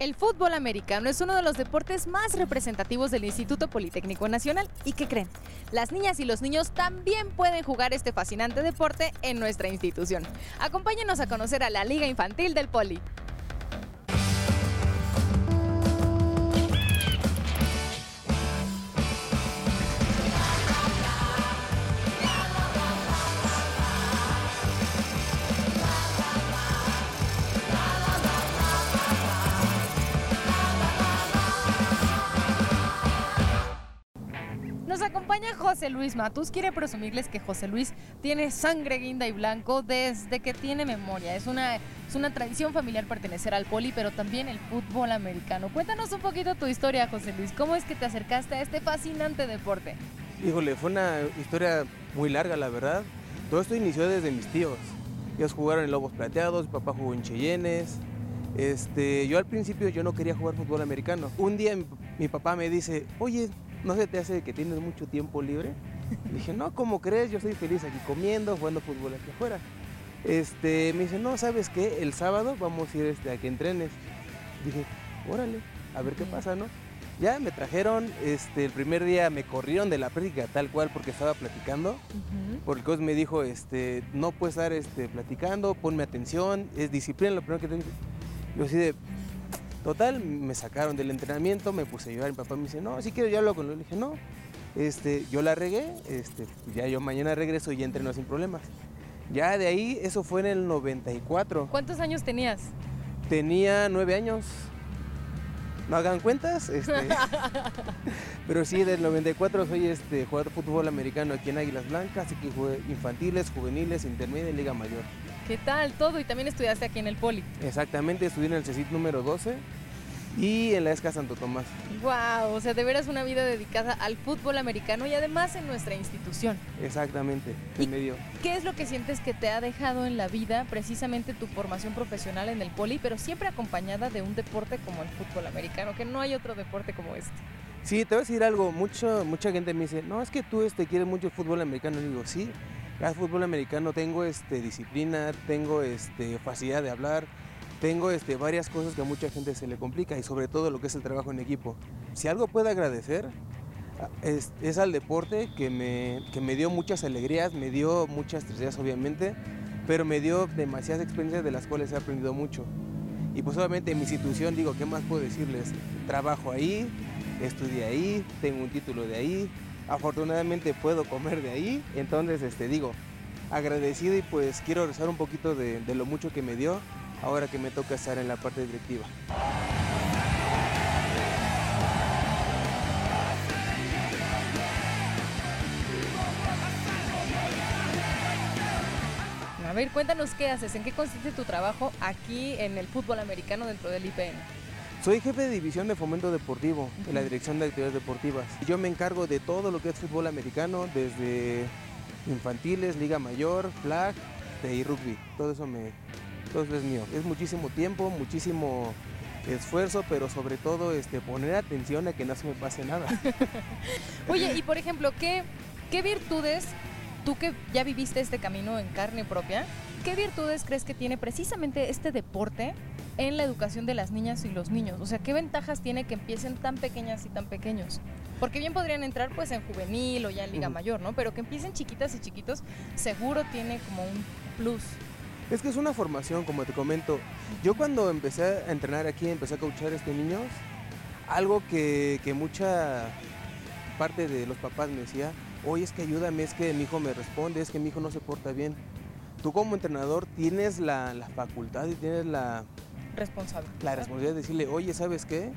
El fútbol americano es uno de los deportes más representativos del Instituto Politécnico Nacional. ¿Y qué creen? Las niñas y los niños también pueden jugar este fascinante deporte en nuestra institución. Acompáñenos a conocer a la Liga Infantil del Poli. Luis Matus. Quiere presumirles que José Luis tiene sangre guinda y blanco desde que tiene memoria. Es una, es una tradición familiar pertenecer al poli, pero también el fútbol americano. Cuéntanos un poquito tu historia, José Luis. ¿Cómo es que te acercaste a este fascinante deporte? Híjole, fue una historia muy larga, la verdad. Todo esto inició desde mis tíos. Ellos jugaron en Lobos Plateados, mi papá jugó en Cheyennes. Este, yo al principio yo no quería jugar fútbol americano. Un día mi, mi papá me dice, oye, ¿no se te hace que tienes mucho tiempo libre? Dije, no, ¿cómo crees? Yo estoy feliz aquí comiendo, jugando fútbol aquí afuera. Este, me dice, no, ¿sabes qué? El sábado vamos a ir este, a que entrenes. Dije, órale, a ver qué pasa, ¿no? Ya me trajeron, este, el primer día me corrieron de la práctica tal cual porque estaba platicando. Porque el coach me dijo, este, no puedes estar este, platicando, ponme atención, es disciplina lo primero que tengo. Yo así de, total, me sacaron del entrenamiento, me puse a llorar, mi papá me dice, no, si quiero ya hablo con él. Le dije, no, este, yo la regué, este, ya yo mañana regreso y entreno sin problemas. Ya de ahí, eso fue en el 94. ¿Cuántos años tenías? Tenía nueve años. No hagan cuentas, este, pero sí, del 94 soy este, jugador de fútbol americano aquí en Águilas Blancas, así que jugué infantiles, juveniles, intermedia y Liga Mayor. ¿Qué tal todo? Y también estudiaste aquí en el Poli. Exactamente, estudié en el CECIT número 12 y en la ESCA Santo Tomás. Wow, o sea, de veras una vida dedicada al fútbol americano y además en nuestra institución. Exactamente, ¿Y en medio. ¿Qué es lo que sientes que te ha dejado en la vida precisamente tu formación profesional en el poli, pero siempre acompañada de un deporte como el fútbol americano, que no hay otro deporte como este? Sí, te voy a decir algo, mucho, mucha gente me dice, no, es que tú este, quieres mucho el fútbol americano. Y digo, sí, al fútbol americano tengo este, disciplina, tengo este, facilidad de hablar, tengo este, varias cosas que a mucha gente se le complica y sobre todo lo que es el trabajo en equipo. Si algo puedo agradecer es, es al deporte que me, que me dio muchas alegrías, me dio muchas tristezas obviamente, pero me dio demasiadas experiencias de las cuales he aprendido mucho. Y pues obviamente en mi institución digo, ¿qué más puedo decirles? Trabajo ahí, estudié ahí, tengo un título de ahí, afortunadamente puedo comer de ahí, entonces este, digo, agradecido y pues quiero rezar un poquito de lo mucho que me dio ahora que me toca estar en la parte directiva. A ver, cuéntanos qué haces, en qué consiste tu trabajo aquí en el fútbol americano dentro del IPN. Soy jefe de división de fomento deportivo en la dirección de actividades deportivas. Yo me encargo de todo lo que es fútbol americano, desde infantiles, liga mayor, flag y rugby. Todo eso me, eso es mío. Es muchísimo tiempo, muchísimo esfuerzo, pero sobre todo este, poner atención a que no se me pase nada. Oye, y por ejemplo, ¿qué, qué virtudes, tú que ya viviste este camino en carne propia, qué virtudes crees que tiene precisamente este deporte en la educación de las niñas y los niños? O sea, ¿qué ventajas tiene que empiecen tan pequeñas y tan pequeños? Porque bien podrían entrar pues en juvenil o ya en liga mayor, ¿no? Pero que empiecen chiquitas y chiquitos, seguro tiene como un plus. Es que es una formación, como te comento. Yo cuando empecé a entrenar aquí, empecé a coachar a este niños, algo que, que mucha parte de los papás me decía, oye, es que ayúdame, es que mi hijo me responde, es que mi hijo no se porta bien. Tú como entrenador tienes la, la facultad y tienes la, Responsable. la responsabilidad de decirle, oye, ¿sabes qué?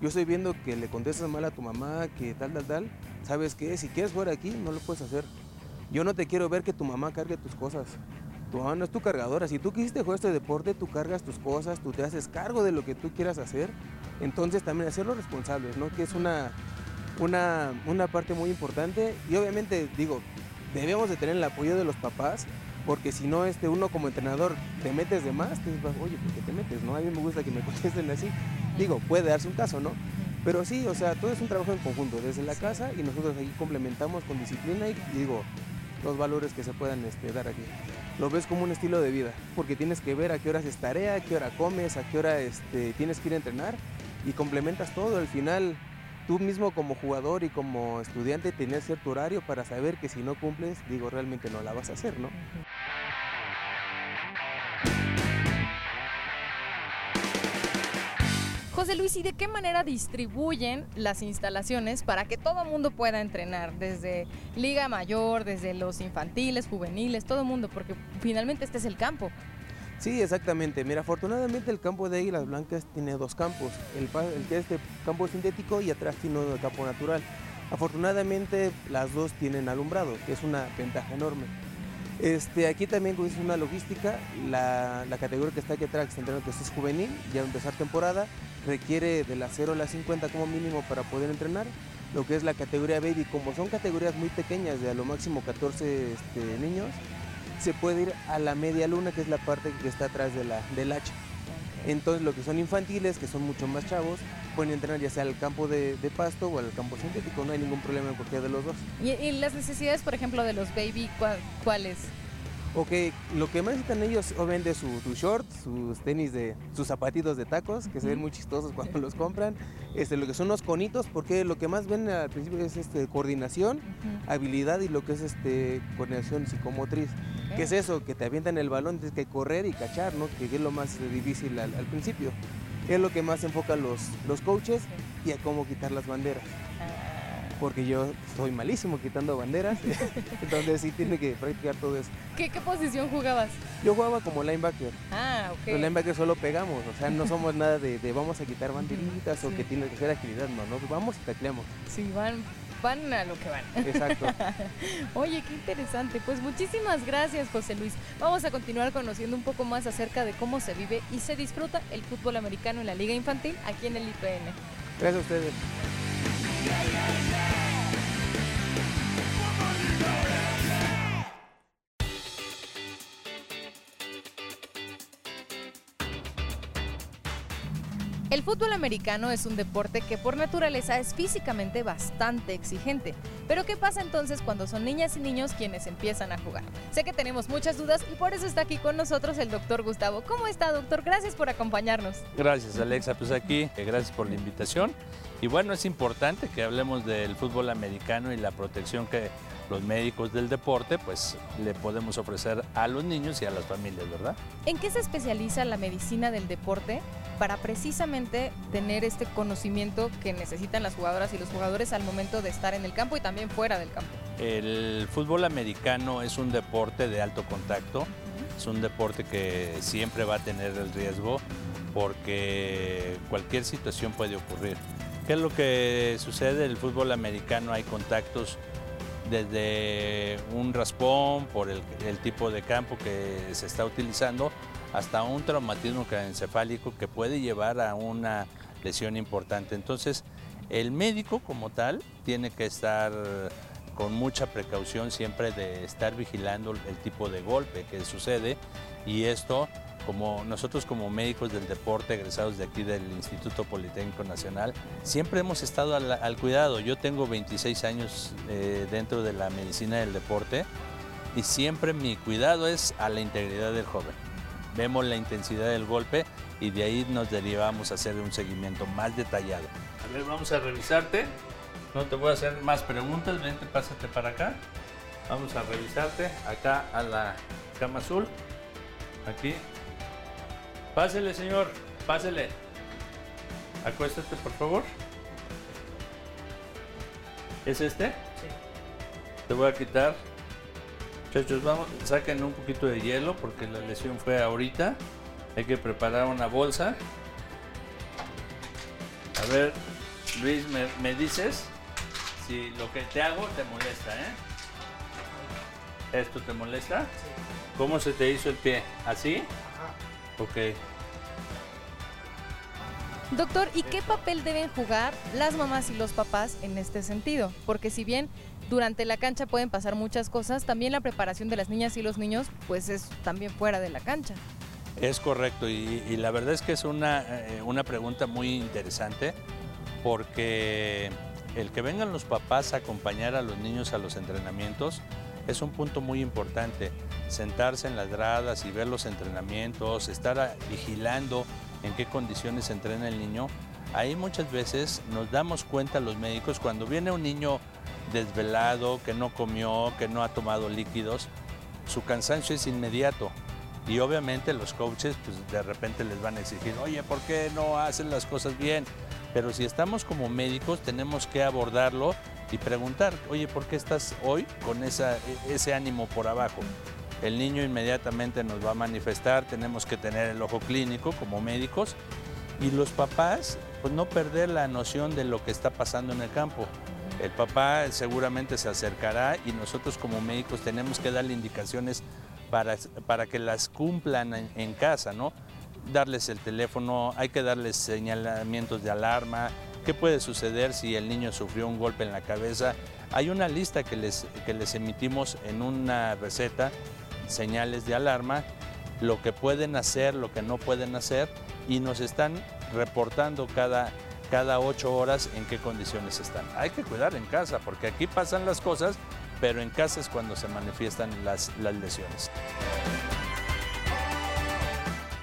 Yo estoy viendo que le contestas mal a tu mamá, que tal, tal, tal. ¿Sabes qué? Si quieres fuera aquí, no lo puedes hacer. Yo no te quiero ver que tu mamá cargue tus cosas. Tu mamá no es tu cargadora. Si tú quisiste jugar este deporte, tú cargas tus cosas, tú te haces cargo de lo que tú quieras hacer. Entonces también hacerlo responsables, ¿no? Que es una, una, una parte muy importante. Y obviamente, digo, debemos de tener el apoyo de los papás, porque si no, este, uno como entrenador te metes de más, te dices, oye, ¿por qué te metes? No? A mí me gusta que me contesten así. Digo, puede darse un caso, ¿no? Pero sí, o sea, todo es un trabajo en conjunto, desde la casa y nosotros aquí complementamos con disciplina y, y digo, los valores que se puedan este, dar aquí. lo ves como un estilo de vida, porque tienes que ver a qué horas es tarea, a qué hora comes, a qué hora este, tienes que ir a entrenar y complementas todo. Al final, tú mismo como jugador y como estudiante tenías cierto horario para saber que si no cumples, digo, realmente no la vas a hacer, ¿no? José Luis, ¿y de qué manera distribuyen las instalaciones para que todo el mundo pueda entrenar? Desde Liga Mayor, desde los infantiles, juveniles, todo el mundo, porque finalmente este es el campo. Sí, exactamente. Mira, afortunadamente el campo de Águilas Blancas tiene dos campos. El, que es de campo sintético y atrás tiene de campo natural. Afortunadamente las dos tienen alumbrado, que es una ventaja enorme. Este, aquí también es una logística, la, categoría que está aquí atrás, que es juvenil, ya empezar temporada, requiere de la 0 a la 50 como mínimo para poder entrenar. Lo que es la categoría baby, como son categorías muy pequeñas, de a lo máximo 14 este, niños, se puede ir a la media luna, que es la parte que está atrás de la, del hacha. Entonces, lo que son infantiles, que son mucho más chavos, pueden entrenar ya sea al campo de, pasto o al campo sintético, no hay ningún problema en cualquiera de los dos. ¿Y, las necesidades, por ejemplo, de los baby, cuáles? Ok, lo que más necesitan ellos obviamente su, su short, sus tenis de, sus zapatitos de tacos, que se ven muy chistosos cuando los compran, este, lo que son los conitos, porque lo que más ven al principio es este, coordinación, habilidad y lo que es este, coordinación psicomotriz. ¿Qué es eso? Que te avientan el balón, tienes que correr y cachar, ¿no? Que es lo más difícil al, al principio. Es lo que más enfocan los, los coaches y a cómo quitar las banderas porque yo soy malísimo quitando banderas, entonces sí tiene que practicar todo eso. ¿Qué, posición jugabas? Yo jugaba como linebacker. Ah, ok. Los linebackers solo pegamos, o sea, no somos nada de, vamos a quitar banderitas o que tiene que ser agilidad, no, no, vamos y tacleamos. Sí, van, van a lo que van. Exacto. Oye, qué interesante. Pues muchísimas gracias, José Luis. Vamos a continuar conociendo un poco más acerca de cómo se vive y se disfruta el fútbol americano en la Liga Infantil aquí en el IPN. Gracias a ustedes. El fútbol americano es un deporte que por naturaleza es físicamente bastante exigente. Pero ¿qué pasa entonces cuando son niñas y niños quienes empiezan a jugar? Sé que tenemos muchas dudas y por eso está aquí con nosotros el doctor Gustavo. ¿Cómo está, doctor? Gracias por acompañarnos. Gracias, Alexa. Pues aquí, eh, gracias por la invitación. Y bueno, es importante que hablemos del fútbol americano y la protección que los médicos del deporte pues le podemos ofrecer a los niños y a las familias, ¿verdad? ¿En qué se especializa la medicina del deporte para precisamente tener este conocimiento que necesitan las jugadoras y los jugadores al momento de estar en el campo y también fuera del campo. El fútbol americano es un deporte de alto contacto, es un deporte que siempre va a tener el riesgo porque cualquier situación puede ocurrir. ¿Qué es lo que sucede? En el fútbol americano hay contactos desde un raspón por el, tipo de campo que se está utilizando hasta un traumatismo encefálico que puede llevar a una lesión importante. Entonces, el médico como tal tiene que estar con mucha precaución siempre de estar vigilando el tipo de golpe que sucede y esto como nosotros como médicos del deporte egresados de aquí del Instituto Politécnico Nacional, siempre hemos estado al, cuidado. Yo tengo 26 años eh, dentro de la medicina del deporte y siempre mi cuidado es a la integridad del joven vemos la intensidad del golpe y de ahí nos derivamos a hacer un seguimiento más detallado. A ver, vamos a revisarte. No te voy a hacer más preguntas, vente, pásate para acá. Vamos a revisarte acá a la cama azul. Aquí. Pásele, señor, pásele. Acuéstate, por favor. ¿Es este? Sí. Te voy a quitar Muchachos, vamos, saquen un poquito de hielo porque la lesión fue ahorita. Hay que preparar una bolsa. A ver, Luis, ¿me, dices si lo que te hago te molesta, eh? ¿Esto te molesta? Sí. ¿Cómo se te hizo el pie? ¿Así? Ok. Doctor, ¿y qué papel deben jugar las mamás y los papás en este sentido? Porque si bien durante la cancha pueden pasar muchas cosas, también la preparación de las niñas y los niños pues es también fuera de la cancha. Es correcto y, la verdad es que es una, eh, una pregunta muy interesante porque el que vengan los papás a acompañar a los niños a los entrenamientos es un punto muy importante. Sentarse en las gradas y ver los entrenamientos, estar vigilando en qué condiciones entrena el niño, ahí muchas veces nos damos cuenta los médicos cuando viene un niño desvelado, que no comió, que no ha tomado líquidos, su cansancio es inmediato. Y obviamente los coaches pues de repente les van a exigir, oye, ¿por qué no hacen las cosas bien? Pero si estamos como médicos tenemos que abordarlo y preguntar, oye, ¿por qué estás hoy con esa, ese ánimo por abajo? El niño inmediatamente nos va a manifestar, tenemos que tener el ojo clínico como médicos y los papás, pues no perder la noción de lo que está pasando en el campo. El papá seguramente se acercará y nosotros como médicos tenemos que darle indicaciones para, para que las cumplan en, casa, ¿no? Darles el teléfono, hay que darles señalamientos de alarma, qué puede suceder si el niño sufrió un golpe en la cabeza. Hay una lista que les, que les emitimos en una receta, señales de alarma, lo que pueden hacer, lo que no pueden hacer, y nos están reportando cada, cada ocho horas en qué condiciones están. Hay que cuidar en casa, porque aquí pasan las cosas, pero en casa es cuando se manifiestan las, las lesiones.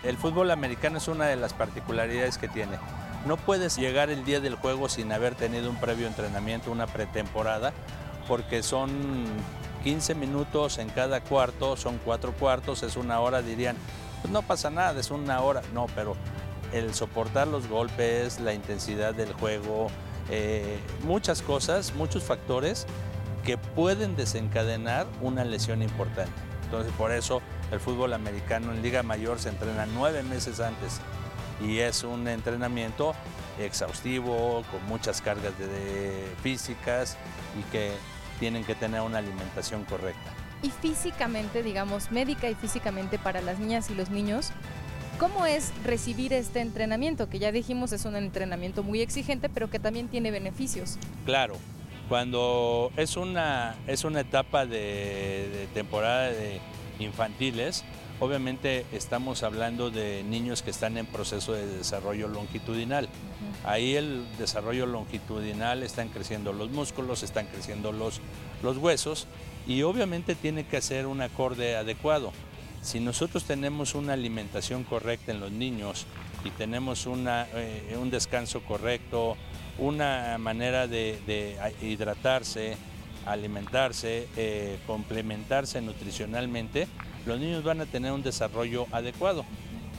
El fútbol americano es una de las particularidades que tiene. No puedes llegar el día del juego sin haber tenido un previo entrenamiento, una pretemporada, porque son 15 minutos en cada cuarto, son cuatro cuartos, es una hora, dirían, pues no pasa nada, es una hora. No, pero el soportar los golpes, la intensidad del juego, eh, muchas cosas, muchos factores que pueden desencadenar una lesión importante. Entonces, por eso el fútbol americano en Liga Mayor se entrena nueve meses antes y es un entrenamiento exhaustivo, con muchas cargas de, físicas y que tienen que tener una alimentación correcta. Y físicamente, digamos, médica y físicamente para las niñas y los niños, ¿cómo es recibir este entrenamiento? Que ya dijimos es un entrenamiento muy exigente, pero que también tiene beneficios. Claro, cuando es una, es una etapa de, de temporada de infantiles, obviamente estamos hablando de niños que están en proceso de desarrollo longitudinal. Ahí el desarrollo longitudinal están creciendo los músculos, están creciendo los, los huesos y obviamente tiene que hacer un acorde adecuado. Si nosotros tenemos una alimentación correcta en los niños y tenemos una, eh, un descanso correcto, una manera de, de hidratarse, alimentarse, eh, complementarse nutricionalmente, los niños van a tener un desarrollo adecuado.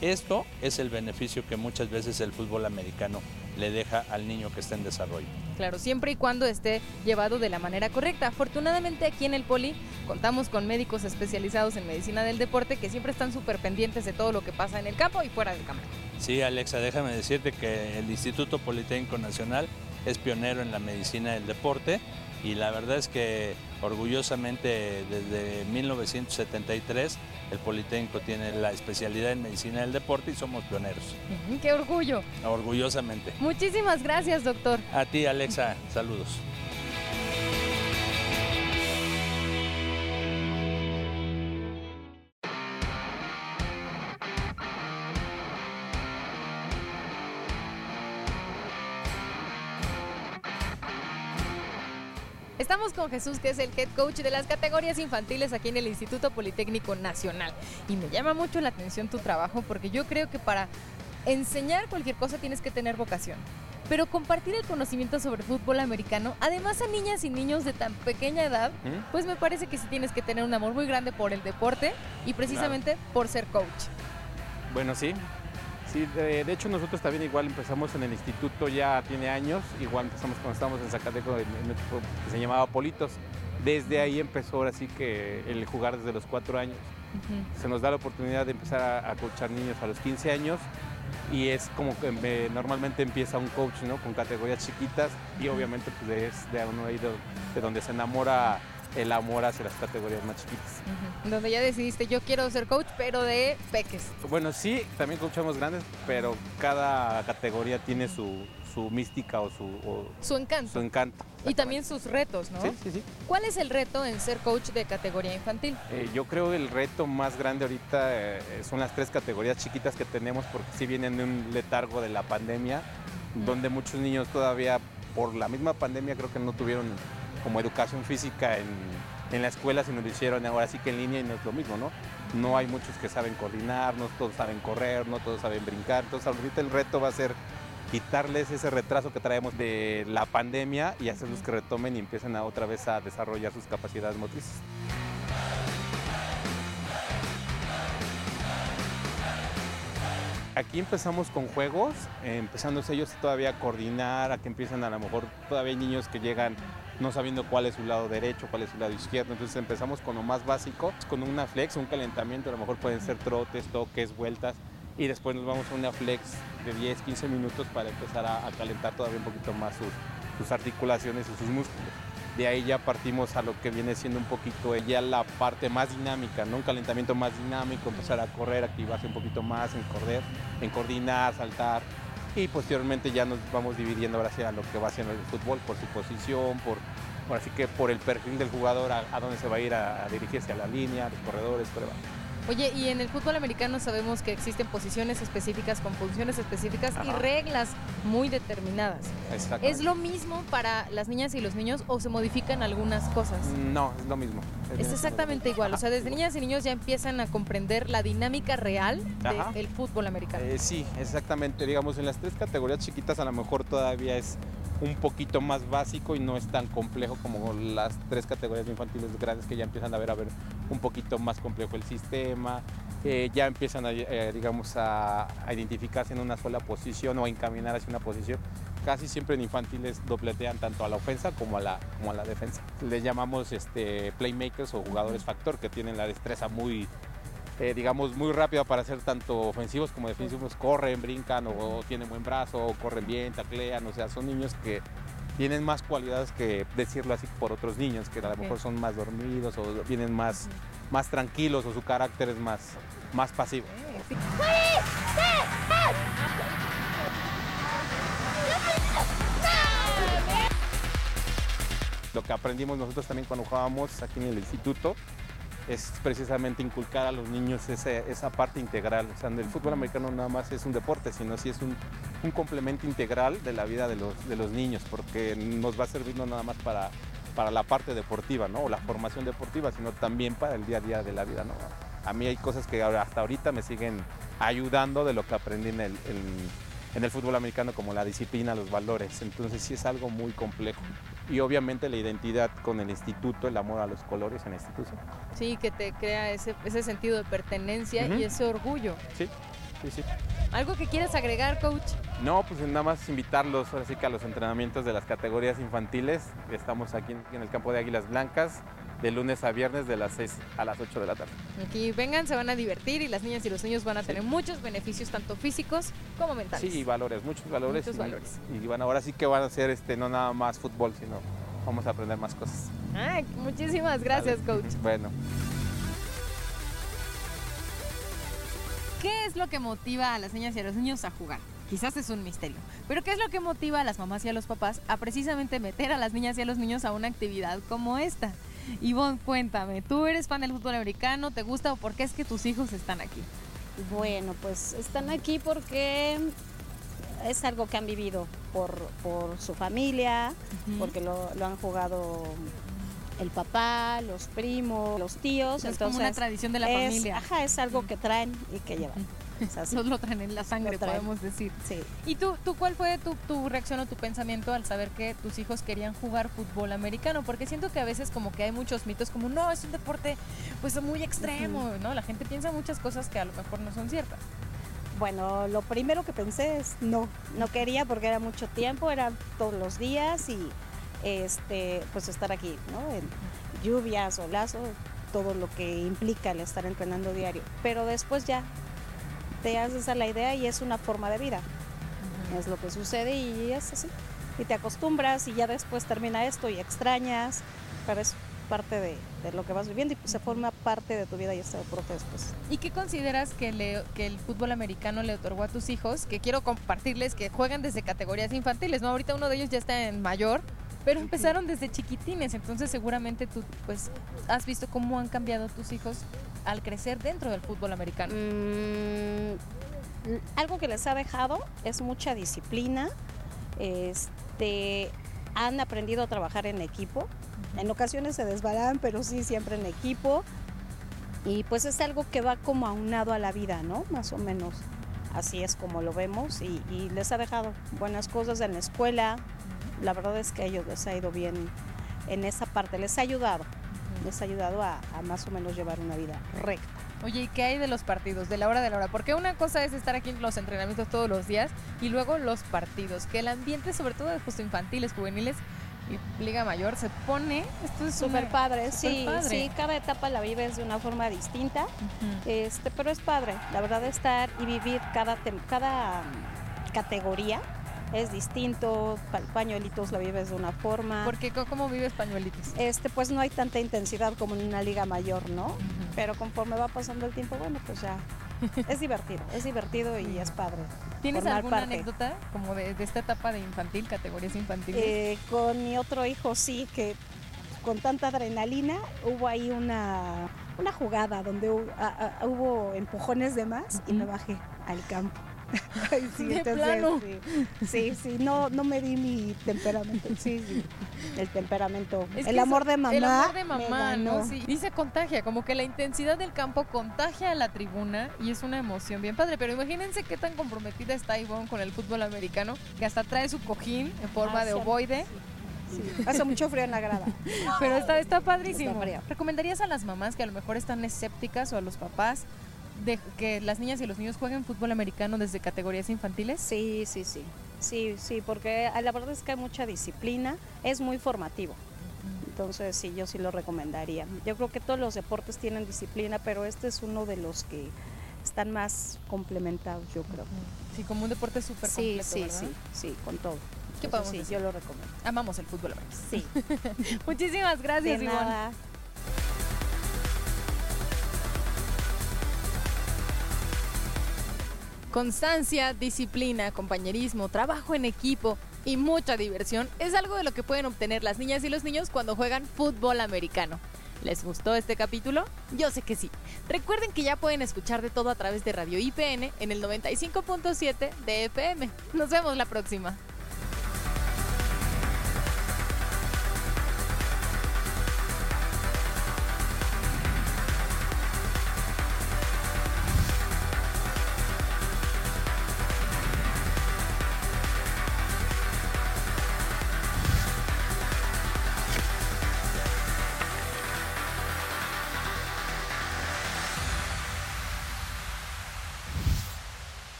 Esto es el beneficio que muchas veces el fútbol americano le deja al niño que está en desarrollo. Claro, siempre y cuando esté llevado de la manera correcta. Afortunadamente aquí en el Poli contamos con médicos especializados en medicina del deporte que siempre están súper pendientes de todo lo que pasa en el campo y fuera del campo. Sí, Alexa, déjame decirte que el Instituto Politécnico Nacional es pionero en la medicina del deporte y la verdad es que orgullosamente desde 1973 el Politécnico tiene la especialidad en medicina del deporte y somos pioneros. ¡Qué orgullo! Orgullosamente. Muchísimas gracias, doctor. A ti, Alexa, saludos. Estamos con Jesús, que es el head coach de las categorías infantiles aquí en el Instituto Politécnico Nacional. Y me llama mucho la atención tu trabajo porque yo creo que para enseñar cualquier cosa tienes que tener vocación. Pero compartir el conocimiento sobre fútbol americano, además a niñas y niños de tan pequeña edad, ¿Mm? pues me parece que sí tienes que tener un amor muy grande por el deporte y precisamente por ser coach. Bueno, sí. Sí, de, de hecho nosotros también igual empezamos en el instituto ya tiene años, igual empezamos cuando estábamos en Zacateco en, en un equipo que se llamaba Politos. Desde ahí empezó ahora sí que el jugar desde los cuatro años. Se nos da la oportunidad de empezar a, a coachar niños a los 15 años y es como que eh, normalmente empieza un coach ¿no? con categorías chiquitas y obviamente pues es de uno ahí de, de donde se enamora el amor hacia las categorías más chiquitas. Donde ya decidiste, yo quiero ser coach, pero de peques. Bueno, sí, también coachamos grandes, pero cada categoría tiene su, su mística o su, o Su encanto. su encanto. y también sus retos, ¿no? Sí, sí, sí. ¿Cuál es el reto en ser coach de categoría infantil? Eh, yo creo que el reto más grande ahorita eh, son las tres categorías chiquitas que tenemos porque sí vienen de un letargo de la pandemia, donde muchos niños todavía por la misma pandemia creo que no tuvieron como educación física en, en la escuela, sino lo hicieron ahora sí que en línea y no es lo mismo, ¿no? No hay muchos que saben coordinar, no todos saben correr, no todos saben brincar. Entonces ahorita el reto va a ser quitarles ese retraso que traemos de la pandemia y hacerlos que retomen y empiecen a otra vez a desarrollar sus capacidades motrices. Aquí empezamos con juegos, eh, empezando ellos todavía a coordinar, a que empiezan a lo mejor, todavía hay niños que llegan no sabiendo cuál es su lado derecho, cuál es su lado izquierdo, entonces empezamos con lo más básico, con una flex, un calentamiento, a lo mejor pueden ser trotes, toques, vueltas, y después nos vamos a una flex de 10, 15 minutos para empezar a, calentar todavía un poquito más sus, sus articulaciones y sus músculos. De ahí ya partimos a lo que viene siendo un poquito ya la parte más dinámica. Un calentamiento más dinámico, empezar a correr, activarse un poquito más en correr, en coordinar, saltar. Y posteriormente ya nos vamos dividiendo ahora hacia lo que va haciendo el fútbol, por su posición, por, así que por el perfil del jugador, a, a dónde se va a ir a, a dirigirse a la línea, los corredores, prueba. Oye, y en el fútbol americano sabemos que existen posiciones específicas con funciones específicas y reglas muy determinadas. ¿Es lo mismo para las niñas y los niños o se modifican algunas cosas? No, es lo mismo. Es exactamente igual, o sea, desde niñas y niños ya empiezan a comprender la dinámica real del fútbol americano. Eh, sí, exactamente. Digamos, en las tres categorías chiquitas a lo mejor todavía es un poquito más básico y no es tan complejo como las tres categorías infantiles grandes que ya empiezan a ver, a ver un poquito más complejo el sistema, ya empiezan a, eh, digamos, a identificarse en una sola posición o a encaminar hacia una posición. Casi siempre en infantiles dobletean tanto a la ofensa como a la, como a la defensa. Les llamamos este, playmakers o jugadores factor que tienen la destreza muy, eh, digamos, muy rápida para ser tanto ofensivos como defensivos. Corren, brincan o, tienen buen brazo, o corren bien, taclean. O sea, son niños que tienen más cualidades que decirlo así por otros niños, que a lo mejor son más dormidos o vienen más, más tranquilos o su carácter es más, más pasivo. Lo que aprendimos nosotros también cuando jugábamos aquí en el instituto es precisamente inculcar a los niños esa parte integral. O sea, el fútbol americano nada más es un deporte, sino sí es un, complemento integral de la vida de los, de los niños, porque nos va a servir nada más para, para la parte deportiva, ¿no? O la formación deportiva, sino también para el día a día de la vida, ¿no? A mí hay cosas que hasta ahorita me siguen ayudando de lo que aprendí en el, en el fútbol americano, como la disciplina, los valores. Entonces sí es algo muy complejo. Y obviamente la identidad con el instituto, el amor a los colores en la institución. Sí, que te crea ese, ese sentido de pertenencia y ese orgullo. Sí, sí, sí. ¿Algo que quieras agregar, coach? No, pues nada más invitarlos ahora sí que a los entrenamientos de las categorías infantiles. Estamos aquí en- en el campo de Águilas Blancas de lunes a viernes de las 6 a las 8 de la tarde. Aquí vengan, se van a divertir y las niñas y los niños van a Sí. tener muchos beneficios, tanto físicos como mentales. Sí, y valores, muchos valores. Muchos y, valores. Y bueno, ahora sí que van a ser este, no nada más fútbol, sino vamos a aprender más cosas. Ay, muchísimas gracias, Vale. coach. Bueno. ¿Qué es lo que motiva a las niñas y a los niños a jugar? Quizás es un misterio. Pero ¿qué es lo que motiva a las mamás y a los papás a precisamente meter a las niñas y a los niños a una actividad como esta? Ivonne, cuéntame, ¿tú eres fan del fútbol americano? ¿Te gusta o por qué es que tus hijos están aquí? Bueno, pues están aquí porque es algo que han vivido por, por su familia, porque lo, lo han jugado el papá, los primos, los tíos. es como una tradición de la es- familia. Ajá, es algo que traen y que llevan. Eso lo traen en la sangre, podemos decir. Sí. ¿Y tú, tú cuál fue tu, tu reacción o tu pensamiento al saber que tus hijos querían jugar fútbol americano? Porque siento que a veces como que hay muchos mitos como, no, es un deporte pues muy extremo, ¿no? La gente piensa muchas cosas que a lo mejor no son ciertas. Bueno, lo primero que pensé es no, no quería porque era mucho tiempo, era todos los días y este, pues estar aquí, ¿no? En lluvia, solazo, todo lo que implica el estar entrenando diario. Pero después ya te haces a la idea y es una forma de vida. Es lo que sucede y es así. Y te acostumbras y ya después termina esto y extrañas, pero es parte de, de lo que vas viviendo y se forma parte de tu vida y este deporte después. ¿Y qué consideras que, le- que el fútbol americano le otorgó a tus hijos? Que quiero compartirles que juegan desde categorías infantiles, ¿no? Ahorita uno de ellos ya está en mayor, pero empezaron desde chiquitines, entonces seguramente tú pues has visto cómo han cambiado tus hijos al crecer dentro del fútbol americano. Mm, algo que les ha dejado es mucha disciplina. Este, han aprendido a trabajar en equipo. En ocasiones se desbalaban, pero sí siempre en equipo. Y pues es algo que va como aunado a la vida, ¿no? Más o menos. Así es como lo vemos y, y les ha dejado buenas cosas en la escuela. La verdad es que a ellos les ha ido bien en esa parte, les ha ayudado, les ha ayudado a, a más o menos llevar una vida recta. Oye, ¿y qué hay de los partidos? De la hora de la hora. Porque una cosa es estar aquí en los entrenamientos todos los días y luego los partidos. Que el ambiente, sobre todo de justo infantiles, juveniles y Liga Mayor, se pone. Esto es Súper una- padre, sí, padre. sí, cada etapa la vives de una forma distinta, este, pero es padre, la verdad estar y vivir cada, categoría es distinto, pa- pañuelitos la vives de una forma, Porque co- ¿cómo vives pañuelitos? este, pues no hay tanta intensidad como en una liga mayor, ¿no? Pero conforme va pasando el tiempo, bueno, pues ya es divertido, es divertido y es padre. ¿Tienes alguna parte. anécdota como de, de esta etapa de infantil, categorías infantiles? Eh, con mi otro hijo sí, que con tanta adrenalina hubo ahí una, una jugada donde hu- a- a- hubo empujones de más y me bajé al campo. Ay, sí, De entonces, plano. Sí, sí, sí, no, no me di mi temperamento, sí, sí, el temperamento, Es el amor de mamá. El amor de mamá, ¿no? Sí. Y se contagia, como que la intensidad del campo contagia a la tribuna y es una emoción bien padre. Pero imagínense qué tan comprometida está Ivonne con el fútbol americano, que hasta trae su cojín en forma Ah, de ovoide. sí, hace mucho frío en la grada. Pero está, está padrísimo. Está. ¿Recomendarías a las mamás que a lo mejor están escépticas o a los papás de que las niñas y los niños jueguen fútbol americano desde categorías infantiles? Sí, sí, sí, sí, sí, porque la verdad es que hay mucha disciplina, es muy formativo. Entonces sí, yo sí lo recomendaría. Yo creo que todos los deportes tienen disciplina, pero este es uno de los que están más complementados, yo creo. Sí, como un deporte súper Sí, completo, sí, ¿verdad? sí, sí, con todo. ¿Qué Entonces, podemos sí, yo lo recomiendo. Amamos el fútbol americano. Sí, Muchísimas gracias, de Ivonne. Constancia, disciplina, compañerismo, trabajo en equipo y mucha diversión es algo de lo que pueden obtener las niñas y los niños cuando juegan fútbol americano. ¿Les gustó este capítulo? Yo sé que sí. Recuerden que ya pueden escuchar de todo a través de Radio IPN en el 95.7 de FM. Nos vemos la próxima.